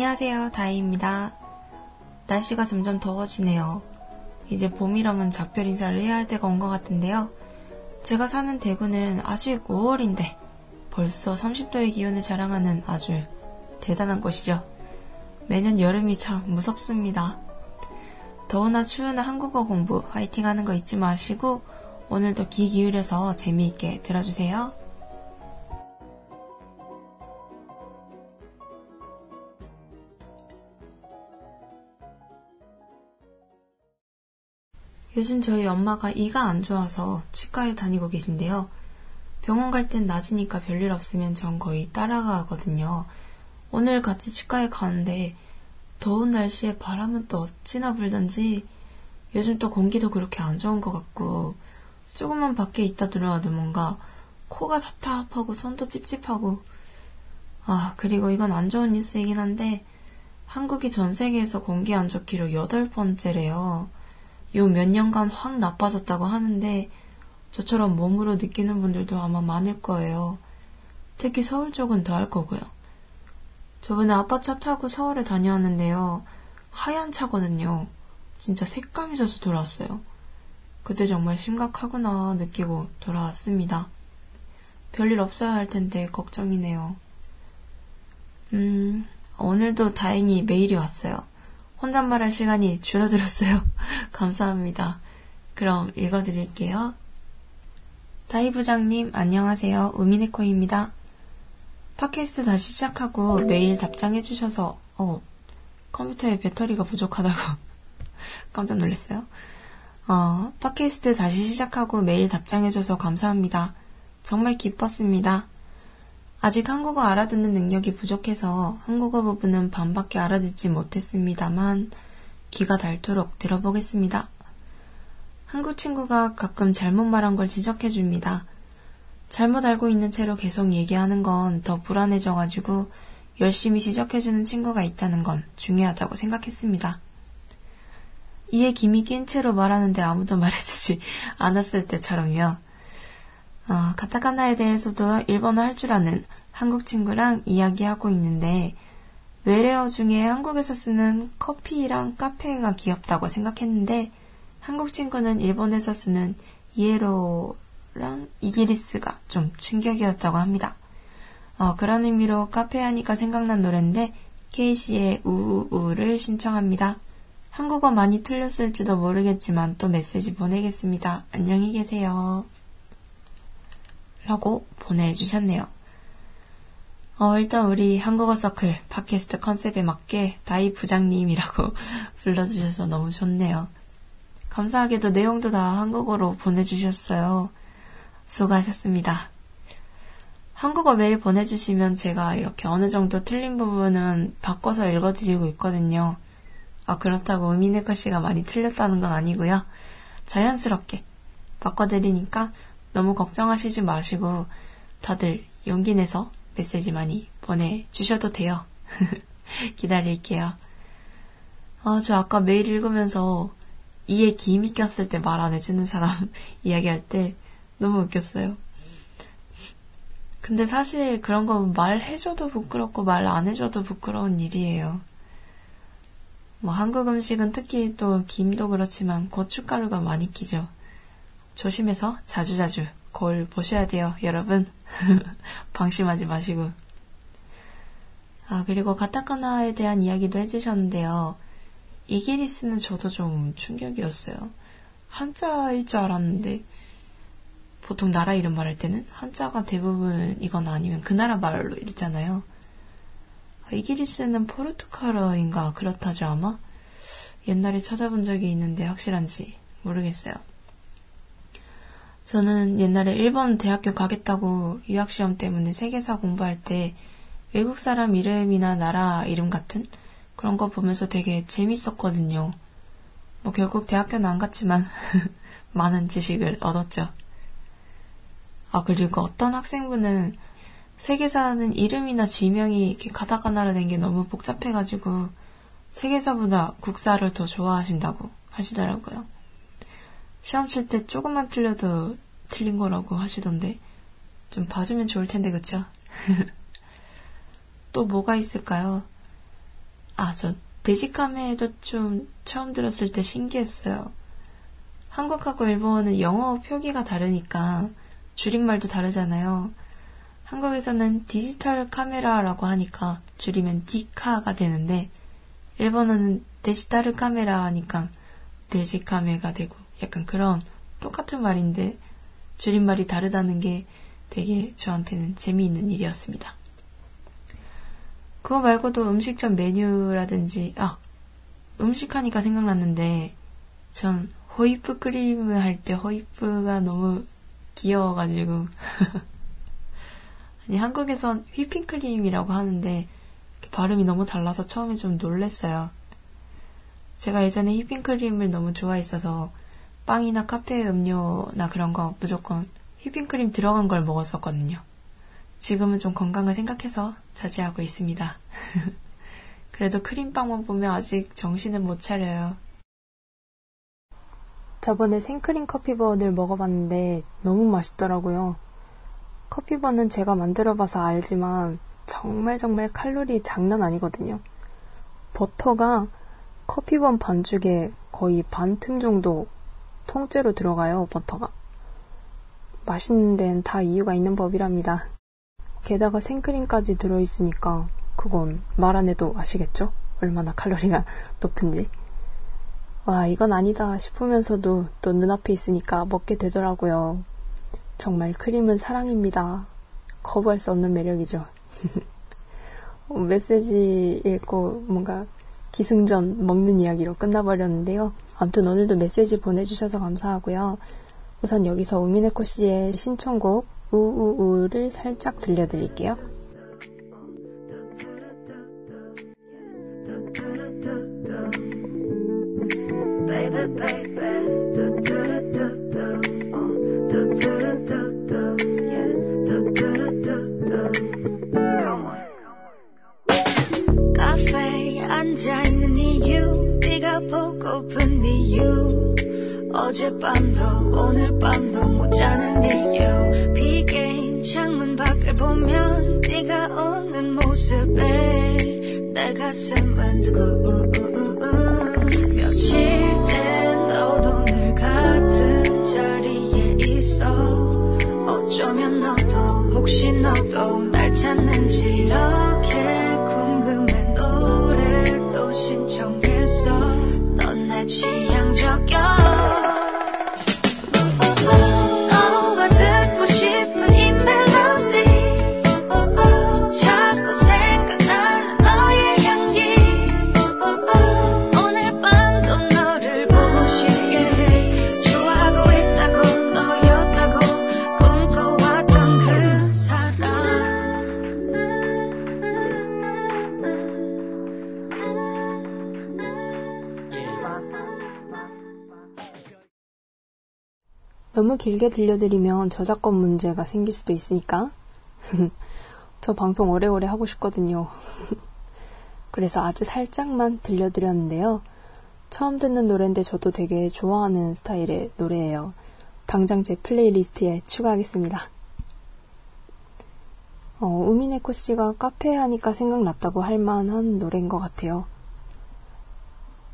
안녕하세요. 다이입니다. 날씨가 점점 더워지네요. 이제 봄이랑은 작별 인사를 해야 할 때가 온 것 같은데요. 제가 사는 대구는 아직 5월인데 벌써 30도의 기온을 자랑하는 아주 대단한 곳이죠. 매년 여름이 참 무섭습니다. 더우나 추우나 한국어 공부 화이팅 하는 거 잊지 마시고 오늘도 귀 기울여서 재미있게 들어주세요. 요즘 저희 엄마가 이가 안 좋아서 치과에 다니고 계신데요. 병원 갈 땐 낮이니까 별일 없으면 전 거의 따라가거든요. 오늘 같이 치과에 가는데 더운 날씨에 바람은 또 어찌나 불던지 요즘 또 공기도 그렇게 안 좋은 것 같고 조금만 밖에 있다 들어와도 뭔가 코가 답답하고 손도 찝찝하고 아 그리고 이건 안 좋은 뉴스이긴 한데 한국이 전 세계에서 공기 안 좋기로 여덟 번째래요. 요 몇 년간 확 나빠졌다고 하는데 저처럼 몸으로 느끼는 분들도 아마 많을 거예요. 특히 서울 쪽은 더 할 거고요. 저번에 아빠 차 타고 서울에 다녀왔는데요. 하얀 차거든요. 진짜 색감이 져서 돌아왔어요. 그때 정말 심각하구나 느끼고 돌아왔습니다. 별일 없어야 할 텐데 걱정이네요. 음, 오늘도 다행히 메일이 왔어요. 혼잣말할 시간이 줄어들었어요. 감사합니다. 그럼 읽어드릴게요. 다이 부장님, 안녕하세요. 우미네코입니다. 팟캐스트 다시 시작하고 메일 답장해주셔서, 어, 컴퓨터에 배터리가 부족하다고 깜짝 놀랐어요. 어, 팟캐스트 다시 시작하고 메일 답장해줘서 감사합니다. 정말 기뻤습니다. 아직 한국어 알아듣는 능력이 부족해서 한국어 부분은 반밖에 알아듣지 못했습니다만 귀가 닳도록 들어보겠습니다. 한국 친구가 가끔 잘못 말한 걸 지적해 줍니다. 잘못 알고 있는 채로 계속 얘기하는 건 더 불안해져가지고 열심히 지적해주는 친구가 있다는 건 중요하다고 생각했습니다. 이에 김이 낀 채로 말하는데 아무도 말해주지 않았을 때처럼요. 어, 가타카나에 대해서도 일본어 할 줄 아는 한국 친구랑 이야기하고 있는데 외래어 중에 한국에서 쓰는 커피랑 카페가 귀엽다고 생각했는데 한국 친구는 일본에서 쓰는 이에로랑 이기리스가 좀 충격이었다고 합니다. 어, 그런 의미로 카페 하니까 생각난 노래인데 케이시의 우우우를 신청합니다. 한국어 많이 틀렸을지도 모르겠지만 또 메시지 보내겠습니다. 안녕히 계세요. 라고 보내주셨네요. 어, 일단 우리 한국어 서클 팟캐스트 컨셉에 맞게 다이 부장님이라고 불러주셔서 너무 좋네요. 감사하게도 내용도 다 한국어로 보내주셨어요. 수고하셨습니다. 한국어 메일 보내주시면 제가 이렇게 어느 정도 틀린 부분은 바꿔서 읽어드리고 있거든요. 아, 그렇다고 의미네커 씨가 많이 틀렸다는 건 아니고요. 자연스럽게 바꿔드리니까 너무 걱정하시지 마시고 다들 용기 내서 메시지 많이 보내주셔도 돼요. 기다릴게요. 아, 저 아까 메일 읽으면서 이에 기임이 꼈을 때 말 안 해주는 사람 이야기할 때 너무 웃겼어요. 근데 사실 그런 거 말해줘도 부끄럽고 말 안 해줘도 부끄러운 일이에요. 뭐 한국 음식은 특히 또 김도 그렇지만 고춧가루가 많이 끼죠. 조심해서 자주자주 거울 보셔야 돼요, 여러분. 방심하지 마시고. 아, 그리고 가타카나에 대한 이야기도 해주셨는데요. 이기리스는 저도 좀 충격이었어요. 한자일 줄 알았는데, 보통 나라 이름 말할 때는 한자가 대부분 이거나 아니면 그 나라 말로 읽잖아요. 이기리스는 포르투갈어인가 그렇다죠 아마? 옛날에 찾아본 적이 있는데 확실한지 모르겠어요. 저는 옛날에 일본 대학교 가겠다고 유학시험 때문에 세계사 공부할 때 외국 사람 이름이나 나라 이름 같은 그런 거 보면서 되게 재밌었거든요. 뭐 결국 대학교는 안 갔지만 많은 지식을 얻었죠. 아, 그리고 어떤 학생분은 세계사는 이름이나 지명이 이렇게 가다가나라 된게 너무 복잡해가지고 세계사보다 국사를 더 좋아하신다고 하시더라고요. 시험 칠 때 조금만 틀려도 틀린 거라고 하시던데 좀 봐주면 좋을 텐데 그쵸? 또 뭐가 있을까요? 아, 저 데지카메도 좀 처음 들었을 때 신기했어요. 한국하고 일본은 영어 표기가 다르니까 줄임말도 다르잖아요. 한국에서는 디지털 카메라라고 하니까 줄이면 디카가 되는데 일본어는 데지털 카메라 하니까 데지카메가 되고 약간 그런 똑같은 말인데 줄임말이 다르다는 게 되게 저한테는 재미있는 일이었습니다. 그거 말고도 음식점 메뉴라든지 아 음식하니까 생각났는데 전 호이프 크림을 할때 호이프가 너무 귀여워가지고 아니, 한국에선 휘핑크림이라고 하는데 발음이 너무 달라서 처음에 좀 놀랬어요. 제가 예전에 휘핑크림을 너무 좋아했어서 빵이나 카페 음료나 그런 거 무조건 휘핑크림 들어간 걸 먹었었거든요. 지금은 좀 건강을 생각해서 자제하고 있습니다. 그래도 크림빵만 보면 아직 정신을 못 차려요. 저번에 생크림 커피번을 먹어봤는데 너무 맛있더라고요. 커피번은 제가 만들어봐서 알지만 정말 정말 칼로리 장난 아니거든요. 버터가 커피번 반죽에 거의 반 틈 정도 통째로 들어가요, 버터가. 맛있는 데는 다 이유가 있는 법이랍니다. 게다가 생크림까지 들어있으니까 그건 말 안 해도 아시겠죠? 얼마나 칼로리가 높은지. 와, 이건 아니다 싶으면서도 또 눈앞에 있으니까 먹게 되더라고요. 정말 크림은 사랑입니다. 거부할 수 없는 매력이죠. 어, 메시지 읽고 뭔가 기승전 먹는 이야기로 끝나버렸는데요. 아무튼 오늘도 메시지 보내주셔서 감사하고요. 우선 여기서 우미네코 씨의 신청곡 우우우를 살짝 들려드릴게요. 오는 모습에 내 가슴은 두고 며칠째 너도 늘 같은 자리에 있어. 어쩌면 너도 혹시 너도 너무 길게 들려드리면 저작권 문제가 생길 수도 있으니까. 저 방송 오래오래 하고 싶거든요. 그래서 아주 살짝만 들려드렸는데요. 처음 듣는 노래인데 저도 되게 좋아하는 스타일의 노래예요. 당장 제 playlist에 추가하겠습니다. 어, 우미네코 씨가 카페 하니까 생각났다고 할 만한 노래인 것 같아요.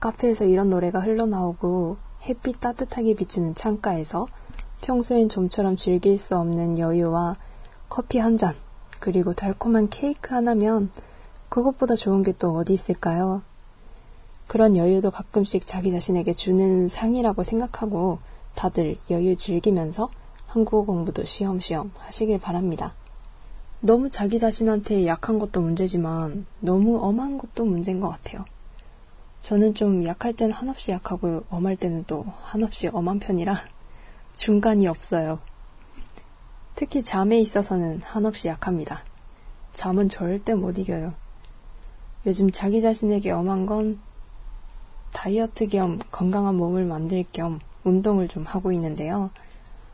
카페에서 이런 노래가 흘러나오고 햇빛 따뜻하게 비추는 창가에서 평소엔 좀처럼 즐길 수 없는 여유와 커피 한 잔, 그리고 달콤한 케이크 하나면 그것보다 좋은 게 또 어디 있을까요? 그런 여유도 가끔씩 자기 자신에게 주는 상이라고 생각하고 다들 여유 즐기면서 한국어 공부도 시험시험 하시길 바랍니다. 너무 자기 자신한테 약한 것도 문제지만 너무 엄한 것도 문제인 것 같아요. 저는 좀 약할 땐 한없이 약하고 엄할 때는 또 한없이 엄한 편이라 중간이 없어요. 특히 잠에 있어서는 한없이 약합니다. 잠은 절대 못 이겨요. 요즘 자기 자신에게 엄한 건 다이어트 겸 건강한 몸을 만들 겸 운동을 좀 하고 있는데요.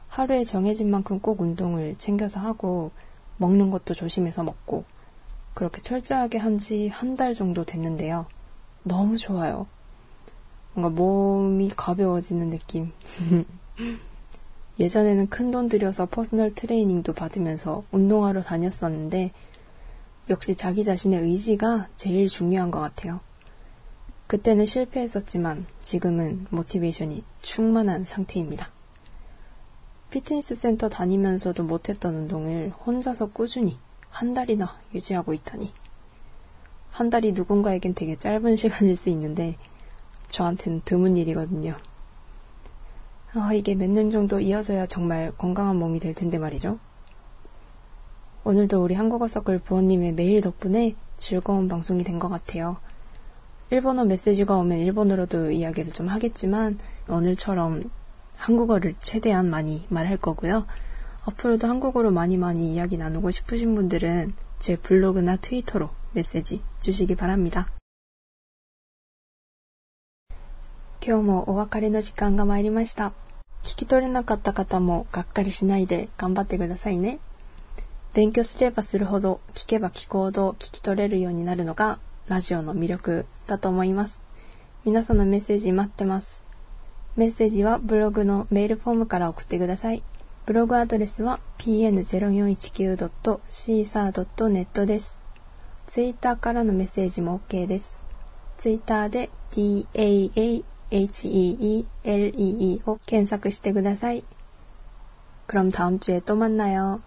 하루에 정해진 만큼 꼭 운동을 챙겨서 하고 먹는 것도 조심해서 먹고 그렇게 철저하게 한 지 한 달 정도 됐는데요. 너무 좋아요. 뭔가 몸이 가벼워지는 느낌. 예전에는 큰 돈 들여서 personal training도 받으면서 운동하러 다녔었는데 역시 자기 자신의 의지가 제일 중요한 것 같아요. 그때는 실패했었지만 지금은 motivation이 충만한 상태입니다. 피트니스 센터 다니면서도 못했던 운동을 혼자서 꾸준히 한 달이나 유지하고 있다니. 한 달이 누군가에겐 되게 짧은 시간일 수 있는데 저한테는 드문 일이거든요. 아, 이게 몇 년 정도 이어져야 정말 건강한 몸이 될 텐데 말이죠. 오늘도 우리 한국어 서클 부모님의 메일 덕분에 즐거운 방송이 된 것 같아요. 일본어 메시지가 오면 일본어로도 이야기를 좀 하겠지만 오늘처럼 한국어를 최대한 많이 말할 거고요. 앞으로도 한국어로 많이 많이 이야기 나누고 싶으신 분들은 제 블로그나 트위터로 메시지 주시기 바랍니다. 今日もお別れの時間が参りました。 聞き取れなかった方もがっかりしないで頑張ってくださいね。勉強すればするほど聞けば聞くほど聞き取れるようになるのがラジオの魅力だと思います。皆さんのメッセージ待ってます。メッセージはブログのメールフォームから送ってください。ブログアドレスは pn0419.caesar.net です。ツイッターからのメッセージも OK です。ツイッターで t a a DAAHEELEE を検索してください。그럼다음주에또만나요